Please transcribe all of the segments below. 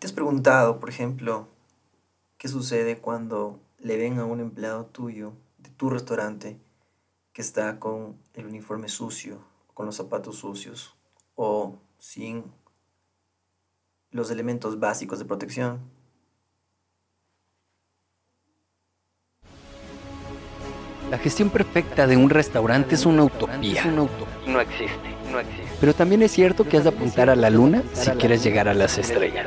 ¿Te has preguntado, por ejemplo, qué sucede cuando le ven a un empleado tuyo de tu restaurante que está con el uniforme sucio, con los zapatos sucios o sin los elementos básicos de protección? La gestión perfecta de un restaurante es una utopía. No existe, no existe. Pero también es cierto que has de apuntar a la luna si quieres llegar a las estrellas.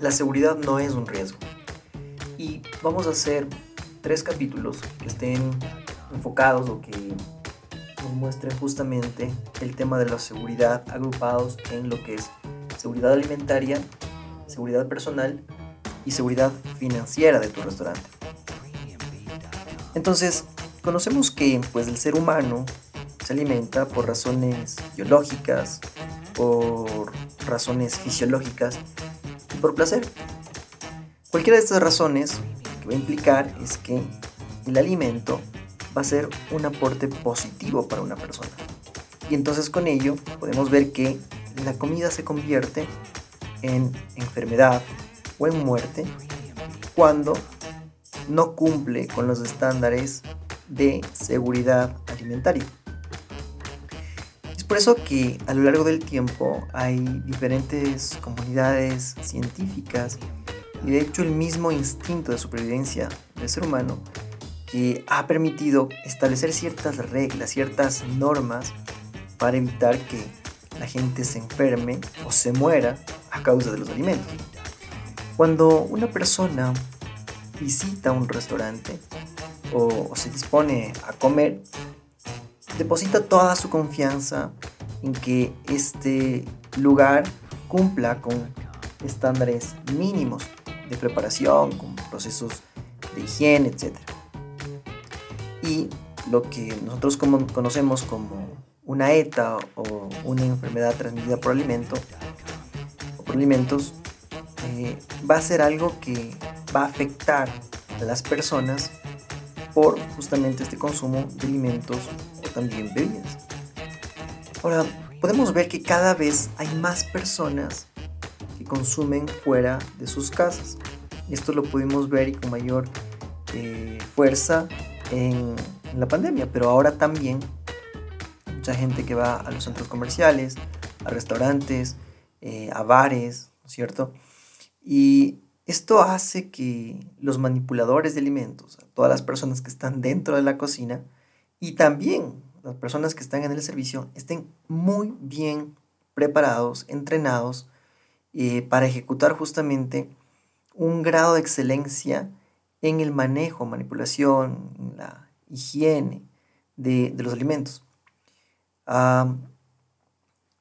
La seguridad no es un riesgo. Y vamos a hacer tres capítulos que estén enfocados o que nos muestren justamente el tema de la seguridad agrupados en lo que es seguridad alimentaria, seguridad personal y seguridad financiera de tu restaurante. Entonces, conocemos que pues el ser humano se alimenta por razones biológicas, por razones fisiológicas por placer. Cualquiera de estas razones que va a implicar es que el alimento va a ser un aporte positivo para una persona. Y entonces con ello podemos ver que la comida se convierte en enfermedad o en muerte cuando no cumple con los estándares de seguridad alimentaria. Por eso que a lo largo del tiempo hay diferentes comunidades científicas y de hecho el mismo instinto de supervivencia del ser humano que ha permitido establecer ciertas reglas, ciertas normas para evitar que la gente se enferme o se muera a causa de los alimentos. Cuando una persona visita un restaurante o, o se dispone a comer, deposita toda su confianza en que este lugar cumpla con estándares mínimos de preparación, con procesos de higiene, etc. Y lo que nosotros conocemos como una ETA o una enfermedad transmitida por alimento o por alimentos eh, va a ser algo que va a afectar a las personas por justamente este consumo de alimentos también bebidas. Ahora, podemos ver que cada vez hay más personas que consumen fuera de sus casas. Esto lo pudimos ver y con mayor eh, fuerza en, en la pandemia, pero ahora también mucha gente que va a los centros comerciales, a restaurantes, eh, a bares, ¿no es cierto? Y esto hace que los manipuladores de alimentos, todas las personas que están dentro de la cocina y también las personas que están en el servicio, estén muy bien preparados, entrenados eh, para ejecutar justamente un grado de excelencia en el manejo, manipulación, la higiene de, de los alimentos. Ah,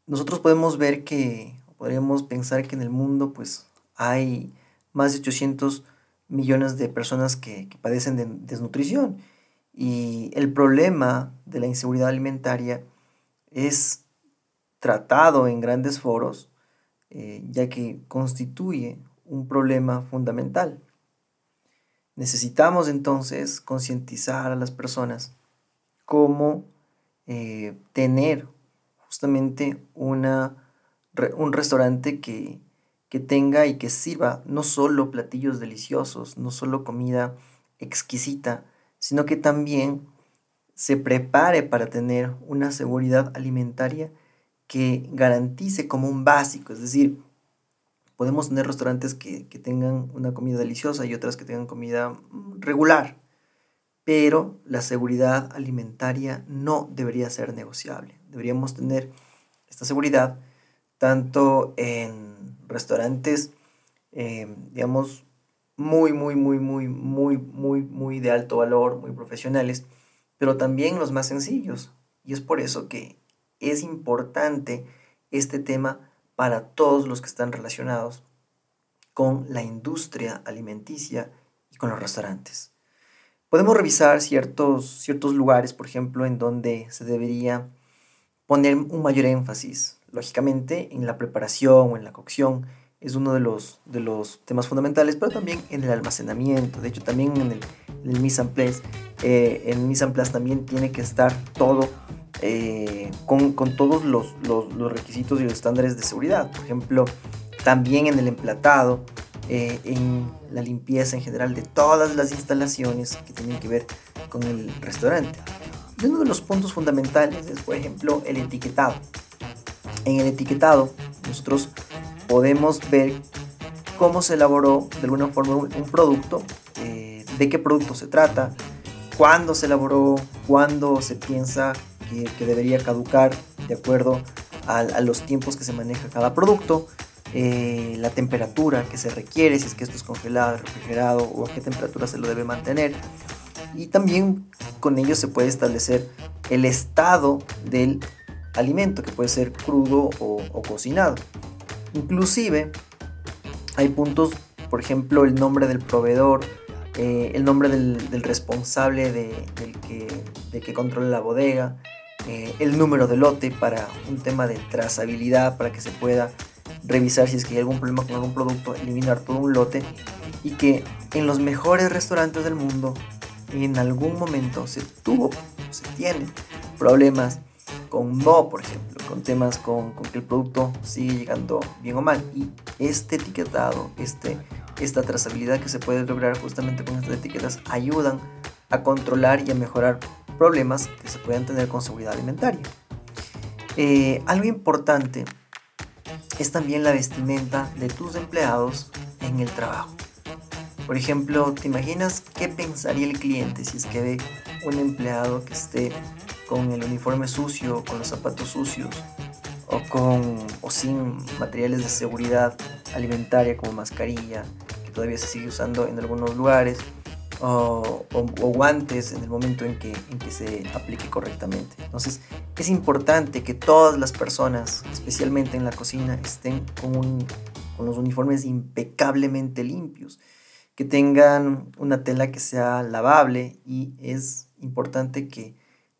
nosotros podemos ver que, podríamos pensar que en el mundo pues hay más de 800 millones de personas que, que padecen de desnutrición y el problema de la inseguridad alimentaria es tratado en grandes foros eh, ya que constituye un problema fundamental. Necesitamos entonces concientizar a las personas cómo eh, tener justamente una, un restaurante que, que tenga y que sirva no solo platillos deliciosos, no solo comida exquisita, sino que también se prepare para tener una seguridad alimentaria que garantice como un básico, es decir, podemos tener restaurantes que, que, tengan una comida deliciosa y otras que tengan comida mm, regular, pero la seguridad alimentaria no debería ser negociable. Deberíamos tener esta seguridad tanto en restaurantes, eh, digamos, muy, muy, muy, muy, muy, muy, muy de alto valor, muy profesionales, pero también los más sencillos. Y es por eso que es importante este tema para todos los que están relacionados con la industria alimenticia y con los restaurantes. Podemos revisar ciertos, ciertos lugares, por ejemplo, en donde se debería poner un mayor énfasis, lógicamente, en la preparación o en la cocción. Es uno de los, de los temas fundamentales, pero también en el almacenamiento. De hecho, también en el, en el mise en place. Eh, en mise en place también tiene que estar todo eh, con, con, todos los, los, los, requisitos y los estándares de seguridad. Por ejemplo, también en el emplatado, eh, en la limpieza en general de todas las instalaciones que tienen que ver con el restaurante. Y uno de los puntos fundamentales es, por ejemplo, el etiquetado. En el etiquetado, nosotros podemos ver cómo se elaboró de alguna forma un, producto, eh, de qué producto se trata, cuándo se elaboró, cuándo se piensa que, debería caducar de acuerdo a, los tiempos que se maneja cada producto, eh, la temperatura que se requiere, si es que esto es congelado, refrigerado o a qué temperatura se lo debe mantener. Y también con ello se puede establecer el estado del alimento, que puede ser crudo o cocinado. Inclusive hay puntos, por ejemplo, el nombre del proveedor, eh, el nombre del, del responsable de, del, que, de que controla la bodega, eh, el número de lote para un tema de trazabilidad, para que se pueda revisar si es que hay algún problema con algún producto, eliminar todo un lote y que en los mejores restaurantes del mundo en algún momento se tuvo, se tiene problemas con no, por ejemplo, con temas con, con, que el producto sigue llegando bien o mal. Y este etiquetado, este, esta trazabilidad que se puede lograr justamente con estas etiquetas ayudan a controlar y a mejorar problemas que se puedan tener con seguridad alimentaria. Eh, algo importante es también la vestimenta de tus empleados en el trabajo. Por ejemplo, ¿te imaginas qué pensaría el cliente si es que ve un empleado que esté con el uniforme sucio, con los zapatos sucios o, con, o sin materiales de seguridad alimentaria como mascarilla, que todavía se sigue usando en algunos lugares, o, o, o, guantes en el momento en que, en que se aplique correctamente. Entonces es importante que todas las personas, especialmente en la cocina, estén con, un, con los uniformes impecablemente limpios, que tengan una tela que sea lavable y es importante que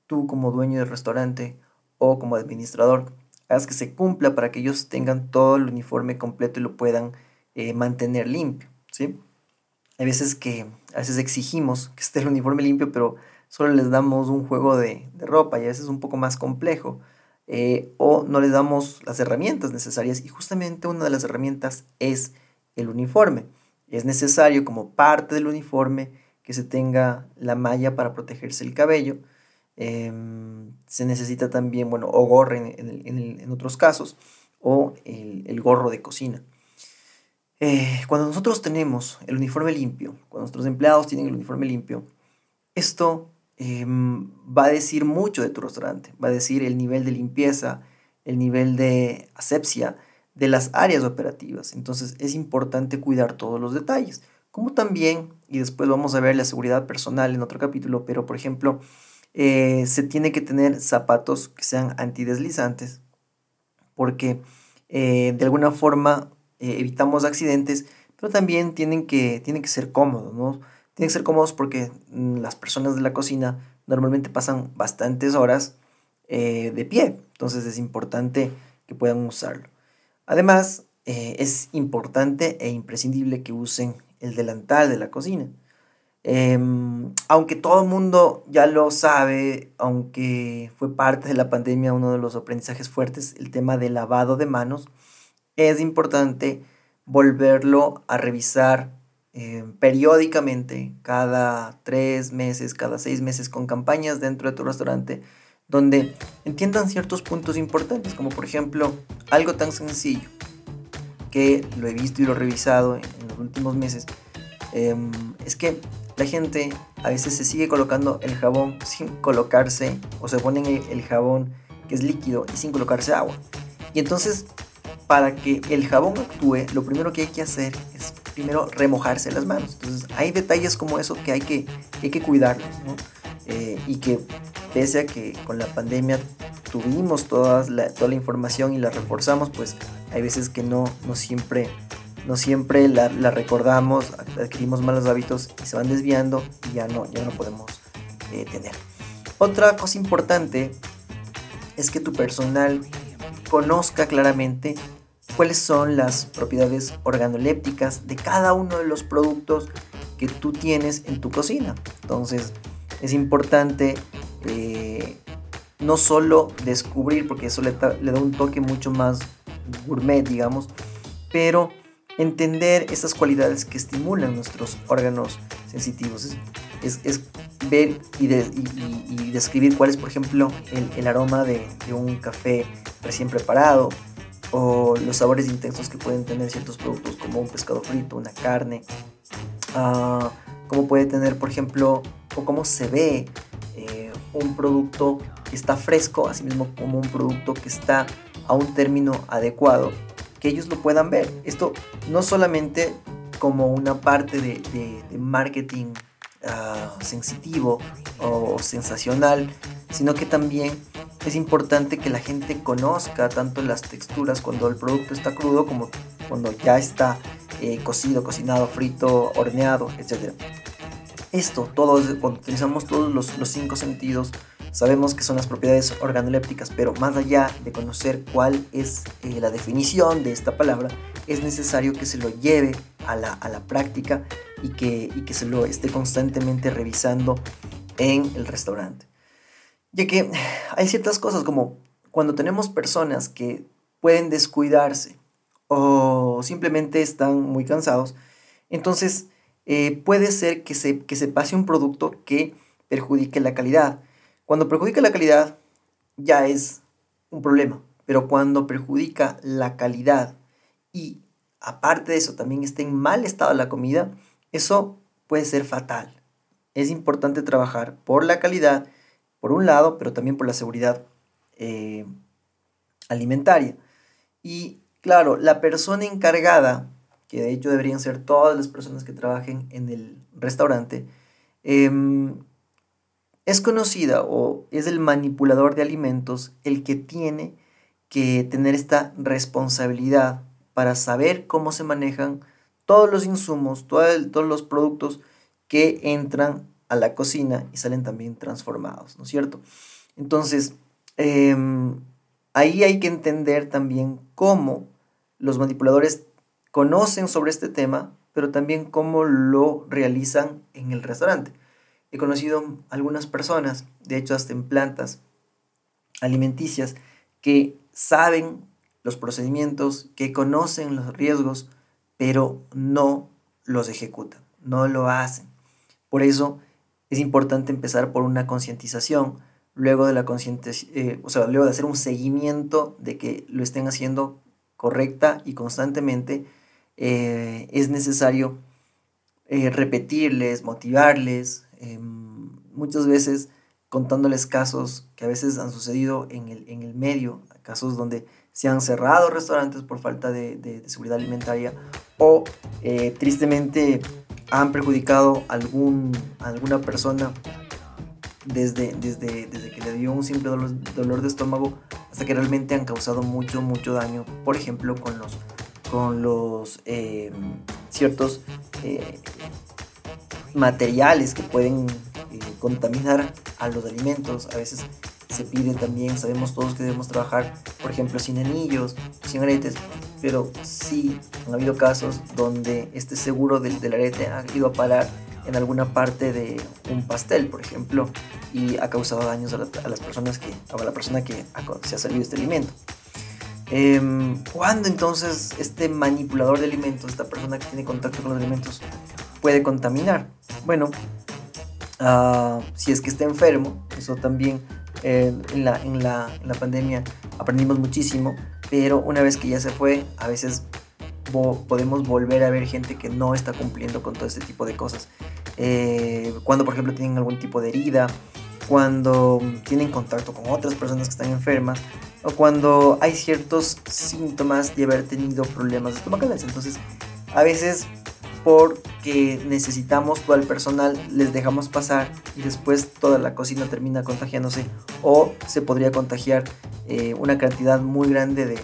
tú como dueño del restaurante o como administrador hagas que se cumpla para que ellos tengan todo el uniforme completo y lo puedan eh, mantener limpio, ¿sí? Hay veces que a veces exigimos que esté el uniforme limpio, pero solo les damos un juego de, de ropa y a veces es un poco más complejo. Eh, o no les damos las herramientas necesarias y justamente una de las herramientas es el uniforme. Es necesario como parte del uniforme que se tenga la malla para protegerse el cabello. Eh, se necesita también, bueno, o gorro en, en, en, otros casos, o el, el gorro de cocina. Eh, cuando nosotros tenemos el uniforme limpio, cuando nuestros empleados tienen el uniforme limpio, esto eh, va a decir mucho de tu restaurante, va a decir el nivel de limpieza, el nivel de asepsia de las áreas operativas. Entonces es importante cuidar todos los detalles, como también, y después vamos a ver la seguridad personal en otro capítulo, pero por ejemplo, eh, se tiene que tener zapatos que sean antideslizantes, porque eh, de alguna forma eh, evitamos accidentes, pero también tienen que, tienen que ser cómodos, ¿no? Tienen que ser cómodos porque mm, las personas de la cocina normalmente pasan bastantes horas de pie, entonces es importante que puedan usarlo. Además, es importante e imprescindible que usen el delantal de la cocina. Eh, aunque todo el mundo ya lo sabe, aunque fue parte de la pandemia uno de los aprendizajes fuertes, el tema del lavado de manos, es importante volverlo a revisar eh, periódicamente, cada tres meses, cada seis meses, con campañas dentro de tu restaurante, donde entiendan ciertos puntos importantes, como por ejemplo algo tan sencillo que lo he visto y lo he revisado en, los últimos meses, eh, es que la gente a veces se sigue colocando el jabón sin colocarse, o se ponen el, jabón que es líquido y sin colocarse agua. Y entonces para que el jabón actúe, lo primero que hay que hacer es primero remojarse las manos. Entonces hay detalles como eso que hay que, hay que cuidarlos. Eh, y que pese a que con la pandemia tuvimos toda la, toda la información y la reforzamos, pues hay veces que no, no siempre, no siempre la, recordamos, adquirimos malos hábitos y se van desviando y ya no, ya no podemos eh, tener. Otra cosa importante es que tu personal conozca claramente cuáles son las propiedades organolépticas de cada uno de los productos que tú tienes en tu cocina. Entonces es importante eh, no solo descubrir, porque eso le, da un toque mucho más gourmet, digamos, pero entender esas cualidades que estimulan nuestros órganos sensitivos. Es, ver y, describir cuál es, por ejemplo, el, aroma de, de, un café recién preparado o los sabores intensos que pueden tener ciertos productos como un pescado frito, una carne, uh, cómo puede tener, por ejemplo, o cómo se ve eh, un producto que está fresco, así mismo como un producto que está a un término adecuado, que ellos lo puedan ver. Esto no solamente como una parte de, marketing uh, sensitivo o sensacional, sino que también es importante que la gente conozca tanto las texturas cuando el producto está crudo como cuando ya está eh, cocido, cocinado, frito, horneado, etc. Esto, todos, cuando utilizamos todos los, los cinco sentidos, sabemos que son las propiedades organolépticas, pero más allá de conocer cuál es eh, la definición de esta palabra, es necesario que se lo lleve a la, a la práctica y que, y que se lo esté constantemente revisando en el restaurante. Ya que hay ciertas cosas como cuando tenemos personas que pueden descuidarse o simplemente están muy cansados, entonces eh, puede ser que se, que se pase un producto que perjudique la calidad. Cuando perjudica la calidad ya es un problema, pero cuando perjudica la calidad y aparte de eso también está en mal estado la comida, eso puede ser fatal. Es importante trabajar por la calidad, por un lado, pero también por la seguridad eh, alimentaria. Y claro, la persona encargada, que de hecho deberían ser todas las personas que trabajen en el restaurante, em, es conocida o es el manipulador de alimentos el que tiene que tener esta responsabilidad para saber cómo se manejan todos los insumos, todos los productos que entran a la cocina y salen también transformados, ¿no es cierto? Entonces, em, ahí hay que entender también cómo los manipuladores conocen sobre este tema, pero también cómo lo realizan en el restaurante. He conocido algunas personas, de hecho hasta en plantas alimenticias, que saben los procedimientos, que conocen los riesgos, pero no los ejecutan, no lo hacen. Por eso es importante empezar por una concientización, luego de la eh, o sea, luego de hacer un seguimiento de que lo estén haciendo correcta y constantemente, eh, es necesario eh, repetirles, motivarles, em, muchas veces contándoles casos que a veces han sucedido en el, en el medio, casos donde se han cerrado restaurantes por falta de, de, seguridad alimentaria o tristemente han perjudicado a algún, alguna persona desde, desde, desde que le dio un simple dolor, de estómago hasta que realmente han causado mucho, mucho daño. Por ejemplo, con los, con los eh, ciertos eh, materiales que pueden eh, contaminar a los alimentos. A veces se pide también, sabemos todos que debemos trabajar, por ejemplo, sin anillos, sin aretes, pero sí han habido casos donde este seguro del, del arete ha ido a parar en alguna parte de un pastel, por ejemplo, y ha causado daños a, la, a las personas que, a la persona que se ha salido este alimento. Eh, ¿Cuándo entonces este manipulador de alimentos, esta persona que tiene contacto con los alimentos, puede contaminar? Bueno, uh, si es que está enfermo, eso también eh, en, la, en, la, en, la, pandemia aprendimos muchísimo, pero una vez que ya se fue, a veces podemos volver a ver gente que no está cumpliendo con todo este tipo de cosas. Eh, cuando, por ejemplo, tienen algún tipo de herida, cuando tienen contacto con otras personas que están enfermas, o cuando hay ciertos síntomas de haber tenido problemas estomacales. Entonces, a veces porque necesitamos todo el personal, les dejamos pasar y después toda la cocina termina contagiándose o se podría contagiar eh, una cantidad muy grande de,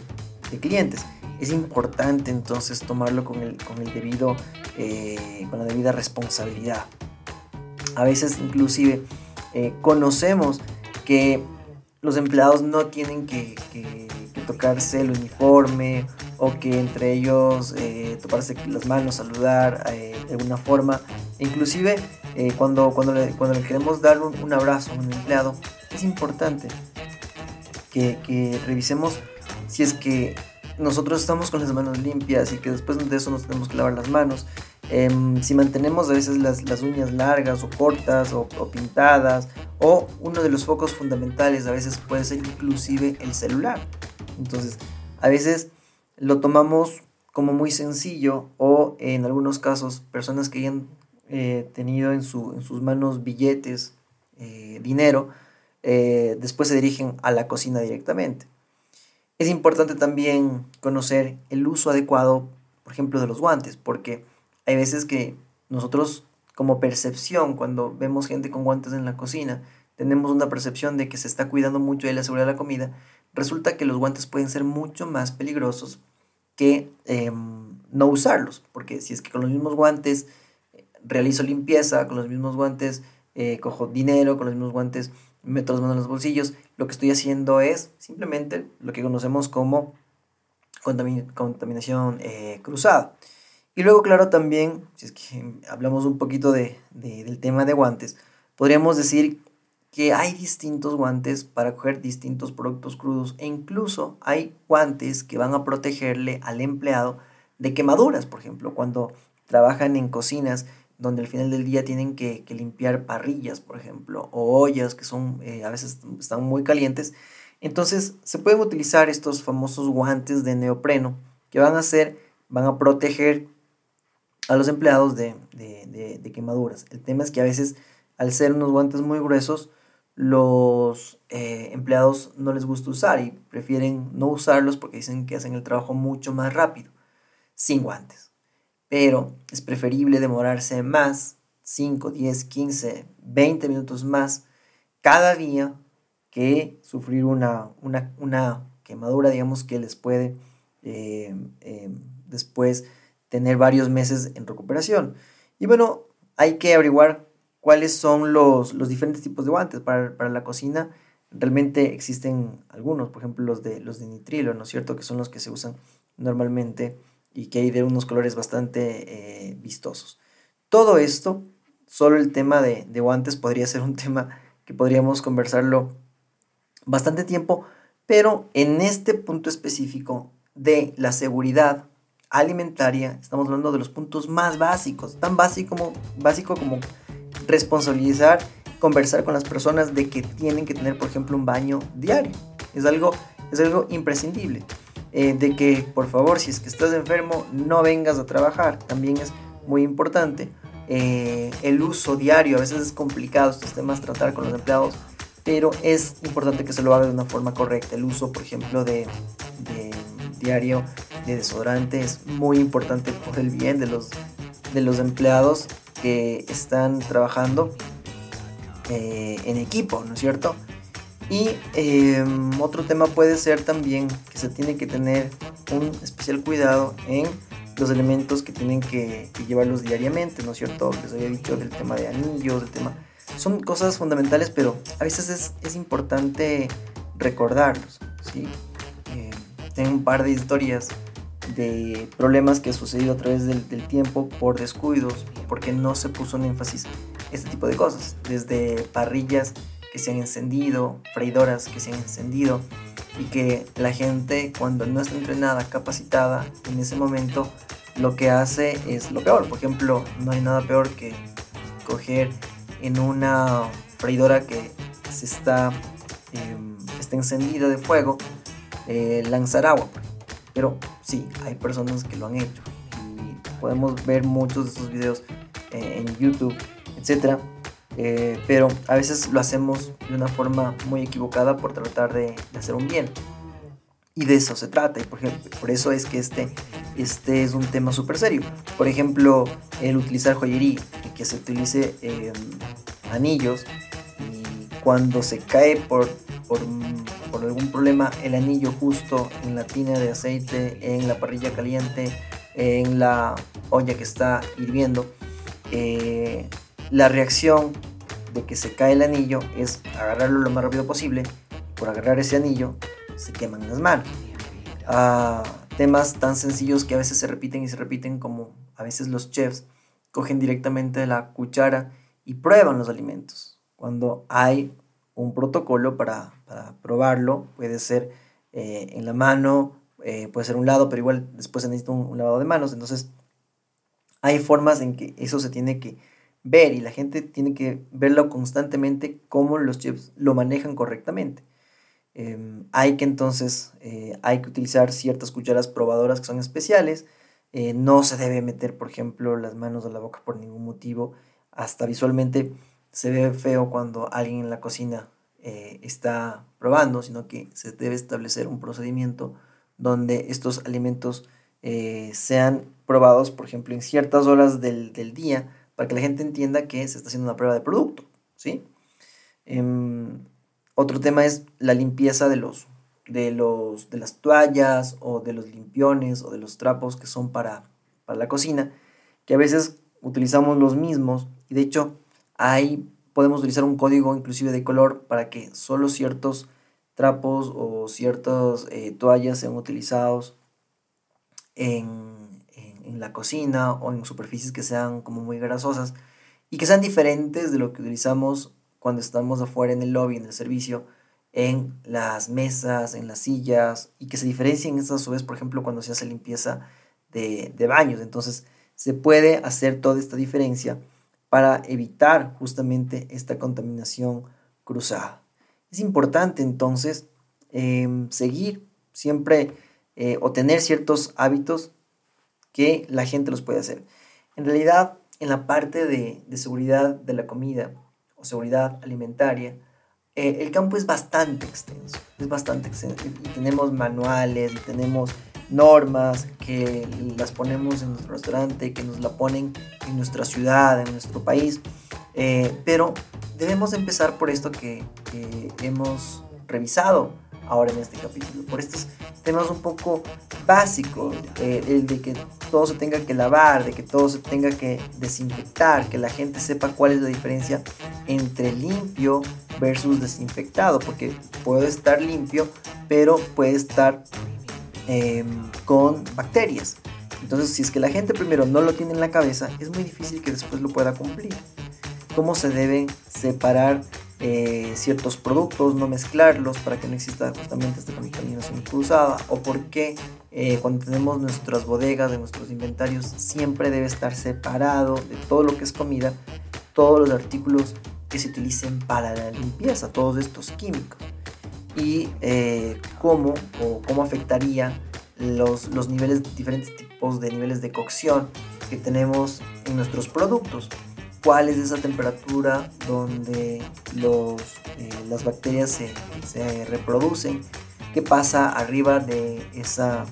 clientes. Es importante entonces tomarlo con el, con el debido, eh, con la debida responsabilidad. A veces inclusive eh, conocemos que los empleados no tienen que, tocarse el uniforme o que entre ellos eh, toparse las manos, saludar eh, de alguna forma. inclusive cuando, cuando, le, cuando queremos dar un, abrazo a un empleado, es importante que, revisemos si es que nosotros estamos con las manos limpias y que después de eso nos tenemos que lavar las manos. Em, si mantenemos a veces las, las uñas largas o cortas o, pintadas o uno de los focos fundamentales a veces puede ser inclusive el celular. Entonces, a veces lo tomamos como muy sencillo o en algunos casos personas que hayan eh, tenido en, su, en, sus manos billetes, eh, dinero, eh, después se dirigen a la cocina directamente. Es importante también conocer el uso adecuado, por ejemplo, de los guantes, porque hay veces que nosotros como percepción, cuando vemos gente con guantes en la cocina, tenemos una percepción de que se está cuidando mucho de la seguridad de la comida, resulta que los guantes pueden ser mucho más peligrosos que em, no usarlos, porque si es que con los mismos guantes eh, realizo limpieza, con los mismos guantes eh, cojo dinero, con los mismos guantes meto las manos en los bolsillos, lo que estoy haciendo es simplemente lo que conocemos como contaminación eh, cruzada. Y luego, claro, también, si es que hablamos un poquito de, del tema de guantes, podríamos decir que hay distintos guantes para coger distintos productos crudos e incluso hay guantes que van a protegerle al empleado de quemaduras, por ejemplo, cuando trabajan en cocinas donde al final del día tienen que, limpiar parrillas, por ejemplo, o ollas que son eh, a veces están muy calientes. Entonces se pueden utilizar estos famosos guantes de neopreno que van a hacer, van a proteger a los empleados de, de quemaduras. El tema es que a veces al ser unos guantes muy gruesos, los eh, empleados no les gusta usar y prefieren no usarlos porque dicen que hacen el trabajo mucho más rápido, sin guantes. Pero es preferible demorarse más, 5, 10, 15, 20 minutos más cada día que sufrir una, una, quemadura, digamos, que les puede eh, eh, después tener varios meses en recuperación. Y bueno, hay que averiguar cuáles son los, diferentes tipos de guantes para, la cocina. Realmente existen algunos, por ejemplo los de, los de nitrilo, ¿no es cierto? Que son los que se usan normalmente y que hay de unos colores bastante eh, vistosos. Todo esto, solo el tema de, de guantes podría ser un tema que podríamos conversarlo bastante tiempo, pero en este punto específico de la seguridad alimentaria, estamos hablando de los puntos más básicos, tan básico como, básico como responsabilizar, conversar con las personas de que tienen que tener, por ejemplo, un baño diario. Es algo, es algo imprescindible. Eh, de que, por favor, si es que estás enfermo, no vengas a trabajar. También es muy importante. Eh, el uso diario, a veces es complicado estos temas tratar con los empleados, pero es importante que se lo haga de una forma correcta. El uso, por ejemplo, de, de diario de desodorante es muy importante por el bien de los, de los empleados que están trabajando eh, en equipo, ¿no es cierto? Y em, otro tema puede ser también que se tiene que tener un especial cuidado en los elementos que tienen que, llevarlos diariamente, ¿no es cierto? Les había dicho del tema de anillos, del tema... Son cosas fundamentales, pero a veces es, importante recordarlos, ¿sí? Tengo un par de historias de problemas que ha sucedido a través del, tiempo por descuidos, porque no se puso un énfasis este tipo de cosas, desde parrillas que se han encendido, freidoras que se han encendido y que la gente cuando no está entrenada, capacitada en ese momento, lo que hace es lo peor. Por ejemplo, no hay nada peor que coger en una freidora que se está, em, está encendida de fuego, eh, lanzar agua. Pero sí, hay personas que lo han hecho. Y podemos ver muchos de esos videos eh, en YouTube, etc. Eh, pero a veces lo hacemos de una forma muy equivocada por tratar de, hacer un bien. Y de eso se trata. Y por, ejemplo, por eso es que este este es un tema súper serio. Por ejemplo, el utilizar joyería, que se utilice em, anillos y cuando se cae por, por, algún problema el anillo justo en la tina de aceite, en la parrilla caliente, en la olla que está hirviendo, eh, la reacción de que se cae el anillo es agarrarlo lo más rápido posible. Por agarrar ese anillo se queman las manos. Ah, temas tan sencillos que a veces se repiten y se repiten como a veces los chefs cogen directamente la cuchara y prueban los alimentos. Cuando hay un protocolo para, probarlo, puede ser eh, en la mano, eh, puede ser un lado, pero igual después se necesita un, lavado de manos. Entonces, hay formas en que eso se tiene que ver y la gente tiene que verlo constantemente cómo los chefs lo manejan correctamente. Em, hay que entonces, eh, hay que utilizar ciertas cucharas probadoras que son especiales. No se debe meter, por ejemplo, las manos a la boca por ningún motivo. Hasta visualmente se ve feo cuando alguien en la cocina eh, está probando, sino que se debe establecer un procedimiento donde estos alimentos sean probados, por ejemplo, en ciertas horas del, del, día, para que la gente entienda que se está haciendo una prueba de producto. ¿sí? Em, otro tema es la limpieza de los, de los de las toallas o de los limpiones o de los trapos que son para, para la cocina, que a veces utilizamos los mismos y de hecho ahí podemos utilizar un código inclusive de color para que solo ciertos trapos o ciertas eh, toallas sean utilizados en, en, la cocina o en superficies que sean como muy grasosas y que sean diferentes de lo que utilizamos cuando estamos afuera en el lobby, en el servicio, en las mesas, en las sillas, y que se diferencien estas a su vez, por ejemplo, cuando se hace limpieza de, de baños. Entonces, se puede hacer toda esta diferencia para evitar justamente esta contaminación cruzada. Es importante entonces em, seguir siempre eh, o tener ciertos hábitos que la gente los puede hacer. En realidad, en la parte de, de seguridad de la comida, seguridad alimentaria, eh, el campo es bastante extenso, es bastante extenso. Y tenemos manuales, y tenemos normas que las ponemos en nuestro restaurante, que nos la ponen en nuestra ciudad, en nuestro país. Eh, pero debemos empezar por esto que, hemos revisado ahora en este capítulo, por estos temas un poco básicos, eh, el de que todo se tenga que lavar, de que todo se tenga que desinfectar, que la gente sepa cuál es la diferencia entre limpio versus desinfectado, porque puede estar limpio, pero puede estar em, con bacterias. Entonces, si es que la gente primero no lo tiene en la cabeza, es muy difícil que después lo pueda cumplir. ¿Cómo se deben separar eh, ciertos productos, no mezclarlos para que no exista justamente esta contaminación cruzada o por qué eh, cuando tenemos nuestras bodegas, de nuestros inventarios, siempre debe estar separado de todo lo que es comida, todos los artículos que se utilicen para la limpieza, todos estos químicos y eh, cómo o cómo afectaría los, los niveles, diferentes tipos de niveles de cocción que tenemos en nuestros productos cuál es esa temperatura donde los, eh, las bacterias se, se, reproducen, qué pasa arriba de esa,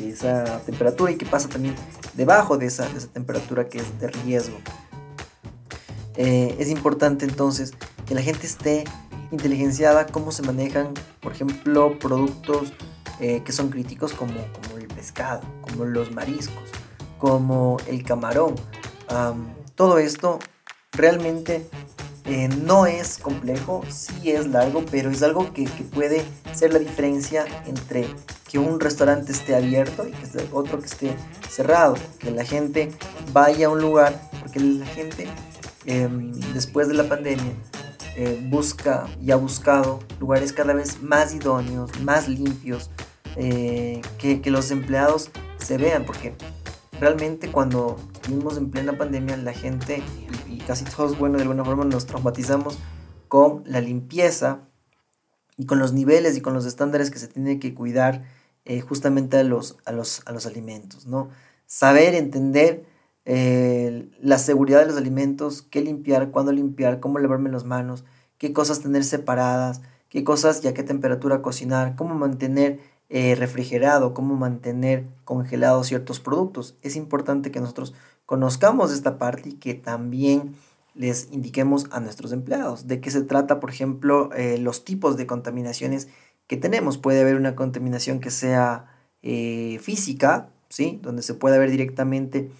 de esa temperatura y qué pasa también debajo de esa, esa temperatura que es de riesgo. Eh, es importante entonces que la gente esté inteligenciada cómo se manejan, por ejemplo, productos eh, que son críticos como, el pescado, como los mariscos, como el camarón. Todo esto realmente eh, no es complejo, sí es largo, pero es algo que, puede ser la diferencia entre que un restaurante esté abierto y que otro que esté cerrado, que la gente vaya a un lugar, porque la gente em, después de la pandemia eh, busca y ha buscado lugares cada vez más idóneos, más limpios, eh, que, los empleados se vean, porque realmente cuando estuvimos en plena pandemia, la gente y, casi todos, bueno, de alguna forma nos traumatizamos con la limpieza y con los niveles y con los estándares que se tiene que cuidar eh, justamente a los, a, los, a los alimentos, ¿no? Saber, entender eh, la seguridad de los alimentos, qué limpiar, cuándo limpiar, cómo lavarme las manos, qué cosas tener separadas, qué cosas y a qué temperatura cocinar, cómo mantener eh, refrigerado, cómo mantener congelados ciertos productos. Es importante que nosotros conozcamos esta parte y que también les indiquemos a nuestros empleados de qué se trata, por ejemplo, eh, los tipos de contaminaciones que tenemos. Puede haber una contaminación que sea física, ¿sí? donde se puede ver directamente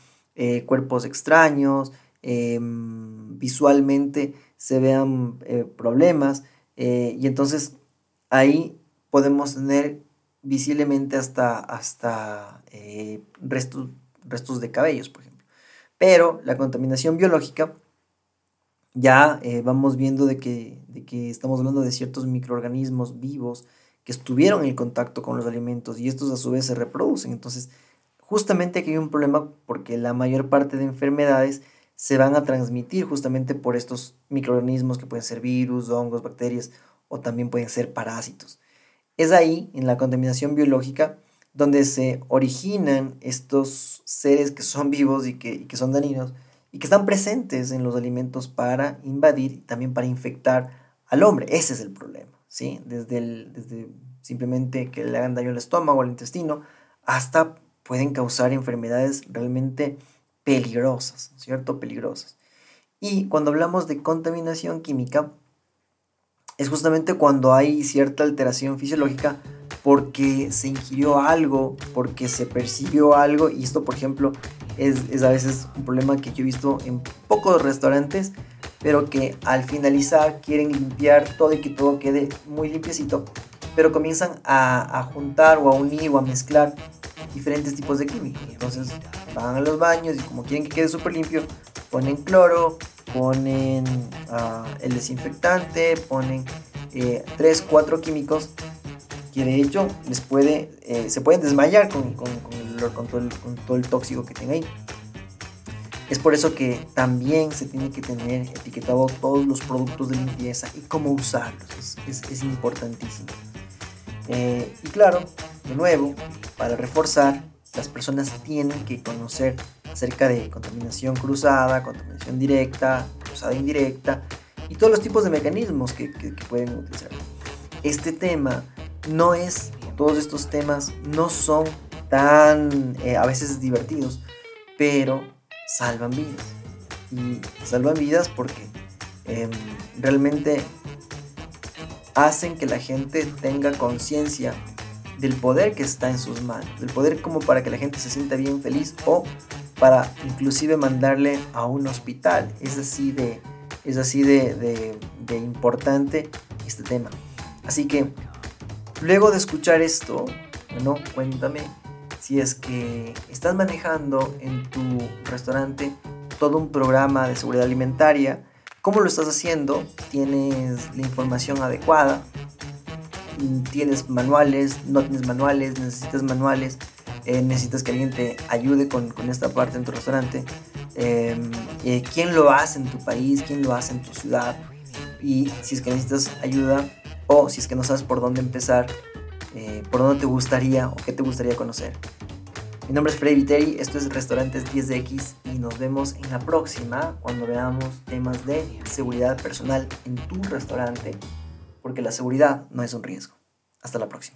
cuerpos extraños, em, visualmente se vean problemas, y entonces ahí podemos tener visiblemente hasta, hasta eh, restos, restos de cabellos, por ejemplo. Pero la contaminación biológica, ya eh, vamos viendo de que, de que estamos hablando de ciertos microorganismos vivos que estuvieron en contacto con los alimentos y estos a su vez se reproducen. Entonces, justamente aquí hay un problema porque la mayor parte de enfermedades se van a transmitir justamente por estos microorganismos que pueden ser virus, hongos, bacterias o también pueden ser parásitos. Es ahí, en la contaminación biológica, donde se originan estos seres que son vivos y que, son dañinos y que están presentes en los alimentos para invadir y también para infectar al hombre. Ese es el problema, ¿sí? Desde, desde simplemente que le hagan daño al estómago, al intestino, hasta pueden causar enfermedades realmente peligrosas, ¿cierto? Peligrosas. Y cuando hablamos de contaminación química, es justamente cuando hay cierta alteración fisiológica porque se ingirió algo, porque se percibió algo, y esto por ejemplo es, a veces un problema que yo he visto en pocos restaurantes, pero que al finalizar quieren limpiar todo y que todo quede muy limpiecito, pero comienzan a, a juntar o a unir o a mezclar diferentes tipos de químicos. Entonces van a los baños y como quieren que quede súper limpio, ponen cloro, ponen ah, el desinfectante, ponen 3, eh, 4 químicos que de hecho les puede, eh, se pueden desmayar con, con, todo el, tóxico que tienen ahí. Es por eso que también se tiene que tener etiquetado todos los productos de limpieza y cómo usarlos. Es, importantísimo. Eh, y claro, nuevo, para reforzar, las personas tienen que conocer acerca de contaminación cruzada, contaminación directa, cruzada indirecta y todos los tipos de mecanismos que, pueden utilizar. Este tema no es, todos estos temas no son tan eh, a veces divertidos, pero salvan vidas. Y salvan vidas porque em, realmente hacen que la gente tenga conciencia del poder que está en sus manos, del poder como para que la gente se sienta bien feliz o para inclusive mandarle a un hospital. Es así de, es así de, importante este tema. Así que luego de escuchar esto, bueno, cuéntame si es que estás manejando en tu restaurante todo un programa de seguridad alimentaria, cómo lo estás haciendo, tienes la información adecuada, tienes manuales, no tienes manuales, necesitas manuales, eh, necesitas que alguien te ayude con, esta parte en tu restaurante, em, eh, quién lo hace en tu país, quién lo hace en tu ciudad, y si es que necesitas ayuda o si es que no sabes por dónde empezar, eh, por dónde te gustaría o qué te gustaría conocer. Mi nombre es Freddy Viteri, esto es Restaurantes 10X y nos vemos en la próxima cuando veamos temas de seguridad personal en tu restaurante, porque la seguridad no es un riesgo. Hasta la próxima.